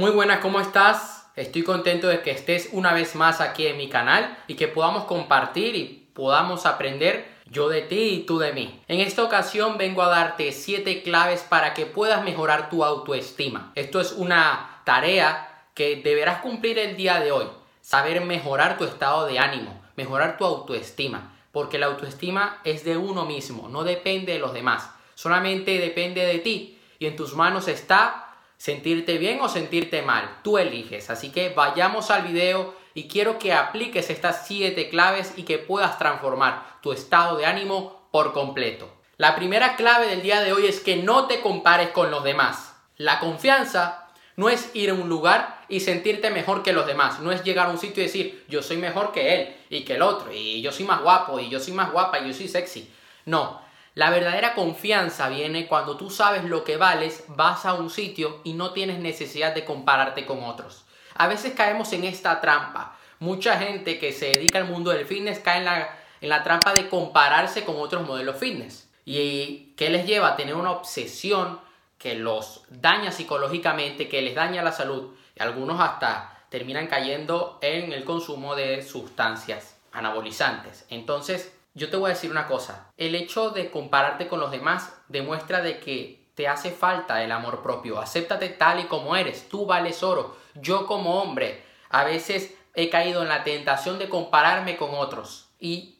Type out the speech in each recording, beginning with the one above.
Muy buenas, ¿cómo estás? Estoy contento de que estés una vez más aquí en mi canal y que podamos compartir y podamos aprender yo de ti y tú de mí. En esta ocasión vengo a darte 7 claves para que puedas mejorar tu autoestima. Esto es una tarea que deberás cumplir el día de hoy. Saber mejorar tu estado de ánimo, mejorar tu autoestima. Porque la autoestima es de uno mismo, no depende de los demás. Solamente depende de ti. Y en tus manos está sentirte bien o sentirte mal. Tú eliges. Así que vayamos al video y quiero que apliques estas siete claves y que puedas transformar tu estado de ánimo por completo. La primera clave del día de hoy es que no te compares con los demás. La confianza no es ir a un lugar y sentirte mejor que los demás. No es llegar a un sitio y decir, yo soy mejor que él y que el otro, y yo soy más guapo, y yo soy más guapa, y yo soy sexy. No, la verdadera confianza viene cuando tú sabes lo que vales, vas a un sitio y no tienes necesidad de compararte con otros. A veces caemos en esta trampa. Mucha gente que se dedica al mundo del fitness cae en la, en la trampa de compararse con otros modelos fitness. ¿Y qué les lleva a tener una obsesión que los daña psicológicamente, que les daña la salud? Y algunos hasta terminan cayendo en el consumo de sustancias anabolizantes. Entonces, yo te voy a decir una cosa, el hecho de compararte con los demás demuestra de que te hace falta el amor propio. Acéptate tal y como eres, tú vales oro. Yo como hombre a veces he caído en la tentación de compararme con otros y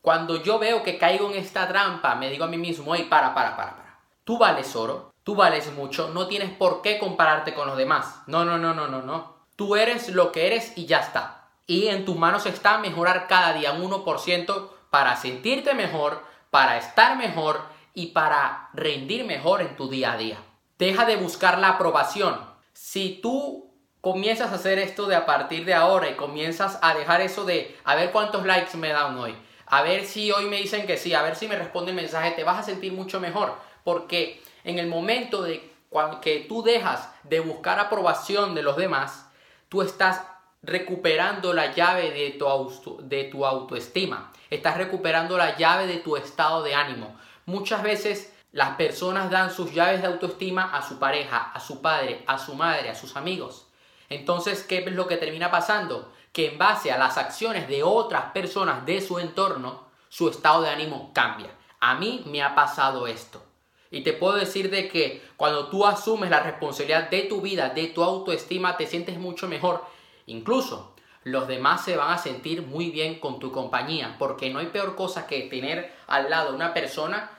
cuando yo veo que caigo en esta trampa, me digo a mí mismo, hey, para, para, para, para. Tú vales oro, tú vales mucho, no tienes por qué compararte con los demás. No, no, no, no, no, no. Tú eres lo que eres y ya está. Y en tus manos está mejorar cada día un 1% para sentirte mejor, para estar mejor y para rendir mejor en tu día a día. Deja de buscar la aprobación. Si tú comienzas a hacer esto de a partir de ahora y comienzas a dejar eso de a ver cuántos likes me dan hoy, a ver si hoy me dicen que sí, a ver si me responde el mensaje, te vas a sentir mucho mejor. Porque en el momento de que tú dejas de buscar aprobación de los demás, tú estás recuperando la llave de tu, de tu autoestima, estás recuperando la llave de tu estado de ánimo. Muchas veces las personas dan sus llaves de autoestima a su pareja, a su padre, a su madre, a sus amigos. Entonces, ¿qué es lo que termina pasando? Que en base a las acciones de otras personas de su entorno, su estado de ánimo cambia. A mí me ha pasado esto. Y te puedo decir de que cuando tú asumes la responsabilidad de tu vida, de tu autoestima, te sientes mucho mejor Incluso los demás se van a sentir muy bien con tu compañía, porque no hay peor cosa que tener al lado una persona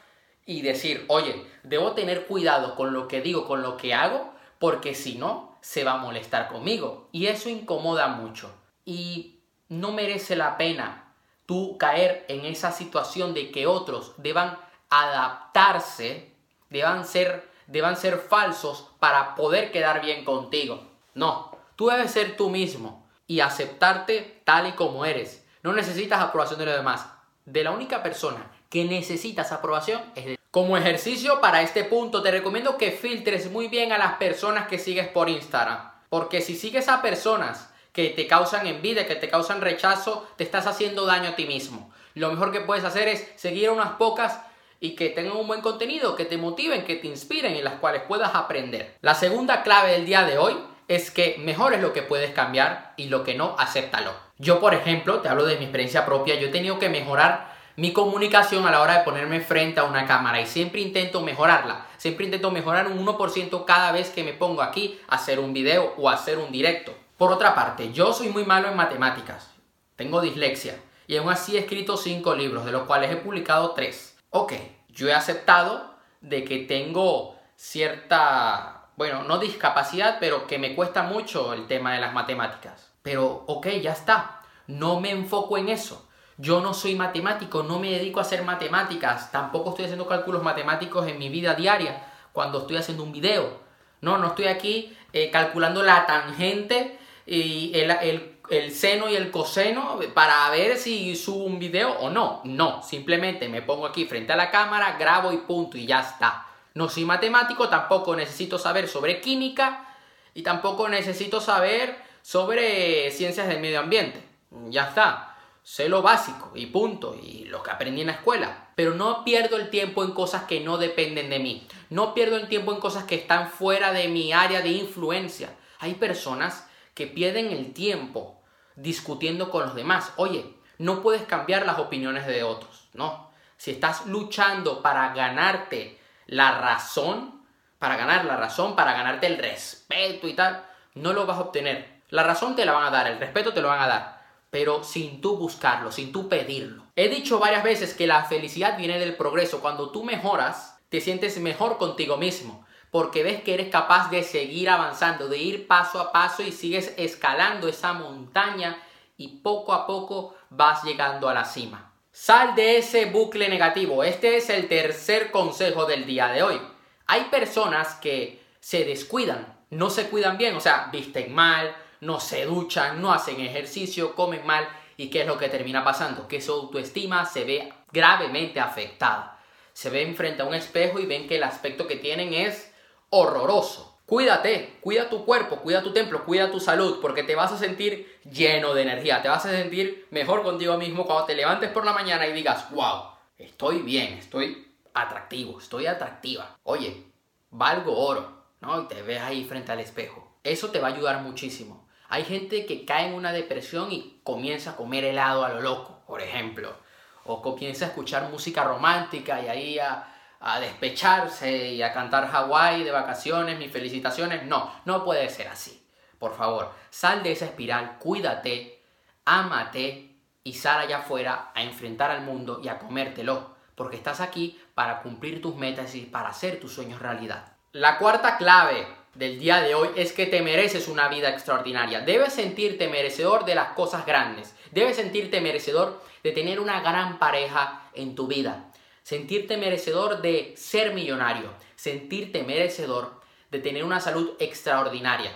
y decir, oye, debo tener cuidado con lo que digo, con lo que hago, porque si no, se va a molestar conmigo. Y eso incomoda mucho. Y no merece la pena tú caer en esa situación de que otros deban adaptarse, deban ser, deban ser falsos para poder quedar bien contigo. No, Tú debes ser tú mismo y aceptarte tal y como eres. No necesitas aprobación de los demás. De la única persona que necesitas aprobación es de como ejercicio para este punto, te recomiendo que filtres muy bien a las personas que sigues por Instagram. Porque si sigues a personas que te causan envidia, que te causan rechazo, te estás haciendo daño a ti mismo. Lo mejor que puedes hacer es seguir a unas pocas y que tengan un buen contenido, que te motiven, que te inspiren y las cuales puedas aprender. La segunda clave del día de hoy es que mejor es lo que puedes cambiar y lo que no, acéptalo. Yo, por ejemplo, te hablo de mi experiencia propia, yo he tenido que mejorar mi comunicación a la hora de ponerme frente a una cámara y siempre intento mejorarla. Siempre intento mejorar un 1% cada vez que me pongo aquí a hacer un video o a hacer un directo. Por otra parte, yo soy muy malo en matemáticas. Tengo dislexia y aún así he escrito 5 libros, de los cuales he publicado 3. Ok, yo he aceptado de que tengo cierta bueno, no discapacidad, pero que me cuesta mucho el tema de las matemáticas. Pero, ok, ya está. No me enfoco en eso. Yo no soy matemático, no me dedico a hacer matemáticas, tampoco estoy haciendo cálculos matemáticos en mi vida diaria cuando estoy haciendo un video. No, no estoy aquí eh, calculando la tangente y el, el seno y el coseno para ver si subo un video o no. No, simplemente me pongo aquí frente a la cámara, grabo y punto y ya está. No soy matemático, tampoco necesito saber sobre química y tampoco necesito saber sobre ciencias del medio ambiente. Ya está. Sé lo básico y punto, y lo que aprendí en la escuela. Pero no pierdo el tiempo en cosas que no dependen de mí. No pierdo el tiempo en cosas que están fuera de mi área de influencia. Hay personas que pierden el tiempo discutiendo con los demás. Oye, no puedes cambiar las opiniones de otros, no. Si estás luchando para ganarte la razón, para ganar la razón, para ganarte el respeto y tal, no lo vas a obtener. La razón te la van a dar, el respeto te lo van a dar, pero sin tú buscarlo, sin tú pedirlo. He dicho varias veces que la felicidad viene del progreso. Cuando tú mejoras, te sientes mejor contigo mismo, porque ves que eres capaz de seguir avanzando, de ir paso a paso y sigues escalando esa montaña y poco a poco vas llegando a la cima. Sal de ese bucle negativo. Este es el tercer consejo del día de hoy. Hay personas que se descuidan, no se cuidan bien, o sea, visten mal, no se duchan, no hacen ejercicio, comen mal. ¿Y qué es lo que termina pasando? Que su autoestima se ve gravemente afectada. Se ven frente a un espejo y ven que el aspecto que tienen es horroroso. Cuídate, cuida tu cuerpo, cuida tu templo, cuida tu salud, porque te vas a sentir lleno de energía, te vas a sentir mejor contigo mismo cuando te levantes por la mañana y digas, wow, estoy bien, estoy atractivo, estoy atractiva. Oye, valgo oro, ¿no? Y te ves ahí frente al espejo. Eso te va a ayudar muchísimo. Hay gente que cae en una depresión y comienza a comer helado a lo loco, por ejemplo. O comienza a escuchar música romántica y ahí a a despecharse y a cantar Hawái de vacaciones, mis felicitaciones. No, no puede ser así. Por favor, sal de esa espiral, cuídate, ámate y sal allá afuera a enfrentar al mundo y a comértelo, porque estás aquí para cumplir tus metas y para hacer tus sueños realidad. La cuarta clave del día de hoy es que te mereces una vida extraordinaria. Debes sentirte merecedor de las cosas grandes. Debes sentirte merecedor de tener una gran pareja en tu vida sentirte merecedor de ser millonario, sentirte merecedor de tener una salud extraordinaria.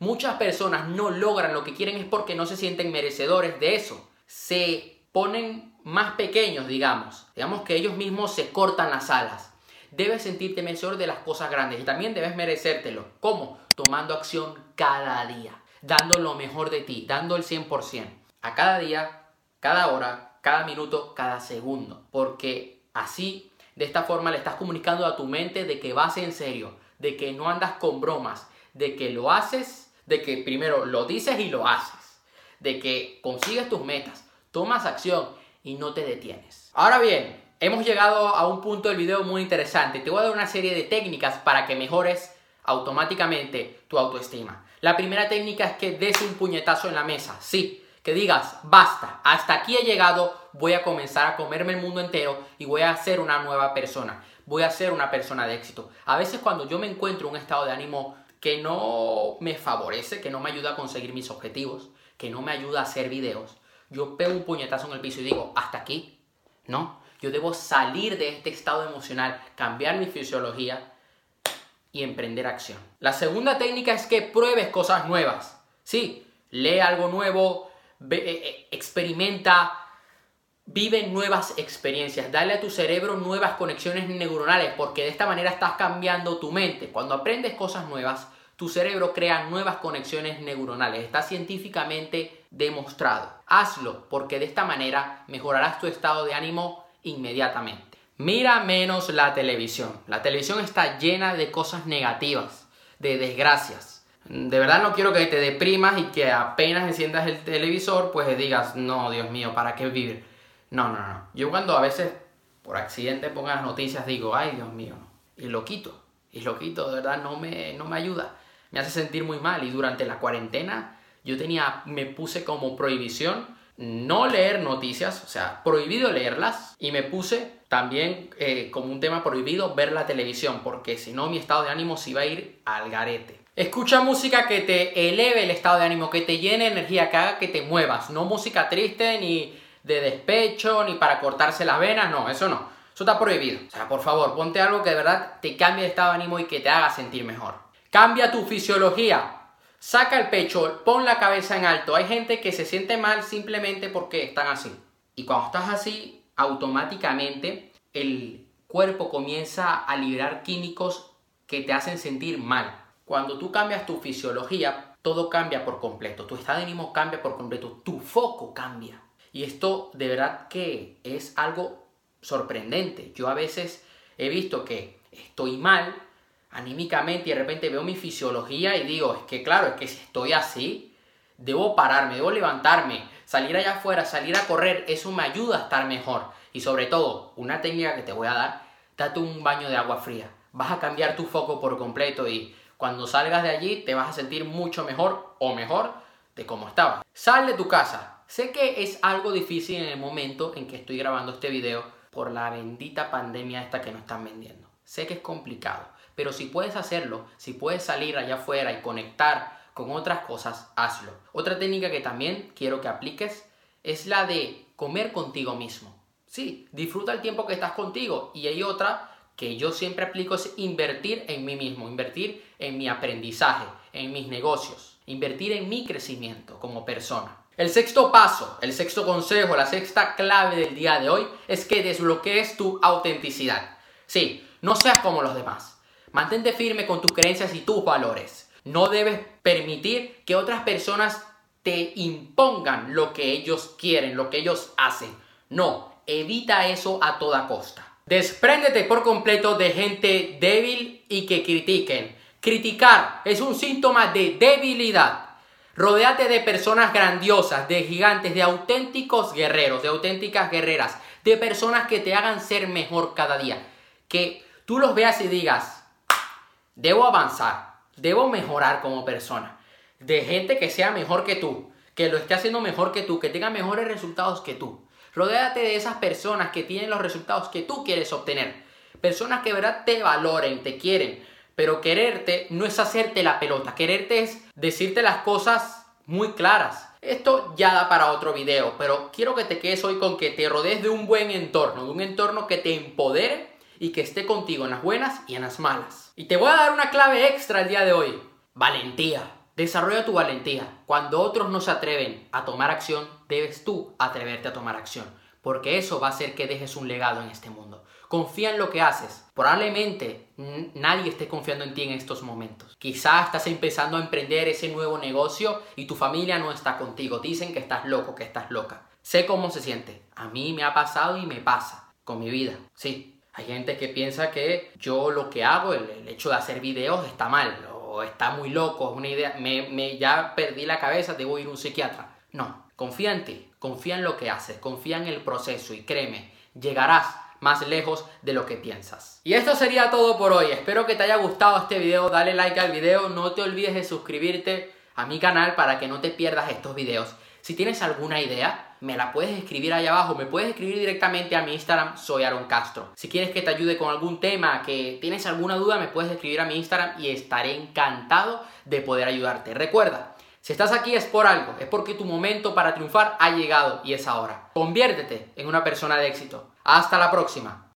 Muchas personas no logran lo que quieren es porque no se sienten merecedores de eso. Se ponen más pequeños, digamos. Digamos que ellos mismos se cortan las alas. Debes sentirte merecedor de las cosas grandes y también debes merecértelo. ¿Cómo? Tomando acción cada día, dando lo mejor de ti, dando el 100%. A cada día, cada hora, cada minuto, cada segundo. Porque Así, de esta forma le estás comunicando a tu mente de que vas en serio, de que no andas con bromas, de que lo haces, de que primero lo dices y lo haces, de que consigues tus metas, tomas acción y no te detienes. Ahora bien, hemos llegado a un punto del video muy interesante. Te voy a dar una serie de técnicas para que mejores automáticamente tu autoestima. La primera técnica es que des un puñetazo en la mesa. Sí, que digas, basta, hasta aquí he llegado, voy a comenzar a comerme el mundo entero y voy a ser una nueva persona, voy a ser una persona de éxito. A veces cuando yo me encuentro en un estado de ánimo que no me favorece, que no me ayuda a conseguir mis objetivos, que no me ayuda a hacer videos, yo pego un puñetazo en el piso y digo, hasta aquí, ¿no? Yo debo salir de este estado emocional, cambiar mi fisiología y emprender acción. La segunda técnica es que pruebes cosas nuevas. Sí, lee algo nuevo, eh, eh, experimenta, vive nuevas experiencias, dale a tu cerebro nuevas conexiones neuronales, porque de esta manera estás cambiando tu mente. Cuando aprendes cosas nuevas, tu cerebro crea nuevas conexiones neuronales. Está científicamente demostrado. Hazlo, porque de esta manera mejorarás tu estado de ánimo inmediatamente. Mira menos la televisión. La televisión está llena de cosas negativas, de desgracias de verdad no quiero que te deprimas y que apenas enciendas el televisor, pues digas, no, Dios mío, ¿para qué vivir? No, no, no. Yo cuando a veces por accidente pongo las noticias digo, ay, Dios mío, y lo quito. Y lo quito, de verdad no me, no me ayuda. Me hace sentir muy mal. Y durante la cuarentena yo tenía, me puse como prohibición no leer noticias, o sea, prohibido leerlas. Y me puse también eh, como un tema prohibido ver la televisión, porque si no mi estado de ánimo se iba a ir al garete. Escucha música que te eleve el estado de ánimo, que te llene energía, que haga que te muevas. No música triste, ni de despecho, ni para cortarse las venas, no, eso no. Eso está prohibido. O sea, por favor, ponte algo que de verdad te cambie el estado de ánimo y que te haga sentir mejor. Cambia tu fisiología. Saca el pecho, pon la cabeza en alto. Hay gente que se siente mal simplemente porque están así. Y cuando estás así, automáticamente el cuerpo comienza a liberar químicos que te hacen sentir mal. Cuando tú cambias tu fisiología, todo cambia por completo, tu estado de ánimo cambia por completo, tu foco cambia. Y esto de verdad que es algo sorprendente. Yo a veces he visto que estoy mal, anímicamente y de repente veo mi fisiología y digo, es que claro, es que si estoy así, debo pararme, debo levantarme, salir allá afuera, salir a correr, eso me ayuda a estar mejor. Y sobre todo, una técnica que te voy a dar, date un baño de agua fría. Vas a cambiar tu foco por completo y cuando salgas de allí te vas a sentir mucho mejor o mejor de cómo estabas. Sal de tu casa. Sé que es algo difícil en el momento en que estoy grabando este video por la bendita pandemia esta que nos están vendiendo. Sé que es complicado, pero si puedes hacerlo, si puedes salir allá afuera y conectar con otras cosas, hazlo. Otra técnica que también quiero que apliques es la de comer contigo mismo. Sí, disfruta el tiempo que estás contigo y hay otra que yo siempre aplico es invertir en mí mismo, invertir en mi aprendizaje, en mis negocios, invertir en mi crecimiento como persona. El sexto paso, el sexto consejo, la sexta clave del día de hoy es que desbloquees tu autenticidad. Sí, no seas como los demás. Mantente firme con tus creencias y tus valores. No debes permitir que otras personas te impongan lo que ellos quieren, lo que ellos hacen. No, evita eso a toda costa. Despréndete por completo de gente débil y que critiquen. Criticar es un síntoma de debilidad. Rodéate de personas grandiosas, de gigantes, de auténticos guerreros, de auténticas guerreras, de personas que te hagan ser mejor cada día. Que tú los veas y digas, debo avanzar, debo mejorar como persona. De gente que sea mejor que tú, que lo esté haciendo mejor que tú, que tenga mejores resultados que tú. Rodéate de esas personas que tienen los resultados que tú quieres obtener. Personas que de verdad te valoren, te quieren. Pero quererte no es hacerte la pelota. Quererte es decirte las cosas muy claras. Esto ya da para otro video, pero quiero que te quedes hoy con que te rodees de un buen entorno, de un entorno que te empodere y que esté contigo en las buenas y en las malas. Y te voy a dar una clave extra el día de hoy. Valentía. Desarrolla tu valentía. Cuando otros no se atreven a tomar acción, debes tú atreverte a tomar acción, porque eso va a hacer que dejes un legado en este mundo. Confía en lo que haces. Probablemente nadie esté confiando en ti en estos momentos. Quizás estás empezando a emprender ese nuevo negocio y tu familia no está contigo. Dicen que estás loco, que estás loca. Sé cómo se siente. A mí me ha pasado y me pasa con mi vida. Sí, hay gente que piensa que yo lo que hago, el, hecho de hacer videos, está mal está muy loco, es una idea, me, ya perdí la cabeza, debo ir a un psiquiatra. No, confía en ti, confía en lo que haces, confía en el proceso y créeme, llegarás más lejos de lo que piensas. Y esto sería todo por hoy. Espero que te haya gustado este video. Dale like al video. No te olvides de suscribirte a mi canal para que no te pierdas estos videos. Si tienes alguna idea, me la puedes escribir ahí abajo. Me puedes escribir directamente a mi Instagram, soy Aaron Castro. Si quieres que te ayude con algún tema, que tienes alguna duda, me puedes escribir a mi Instagram y estaré encantado de poder ayudarte. Recuerda, si estás aquí es por algo, es porque tu momento para triunfar ha llegado y es ahora. Conviértete en una persona de éxito. Hasta la próxima.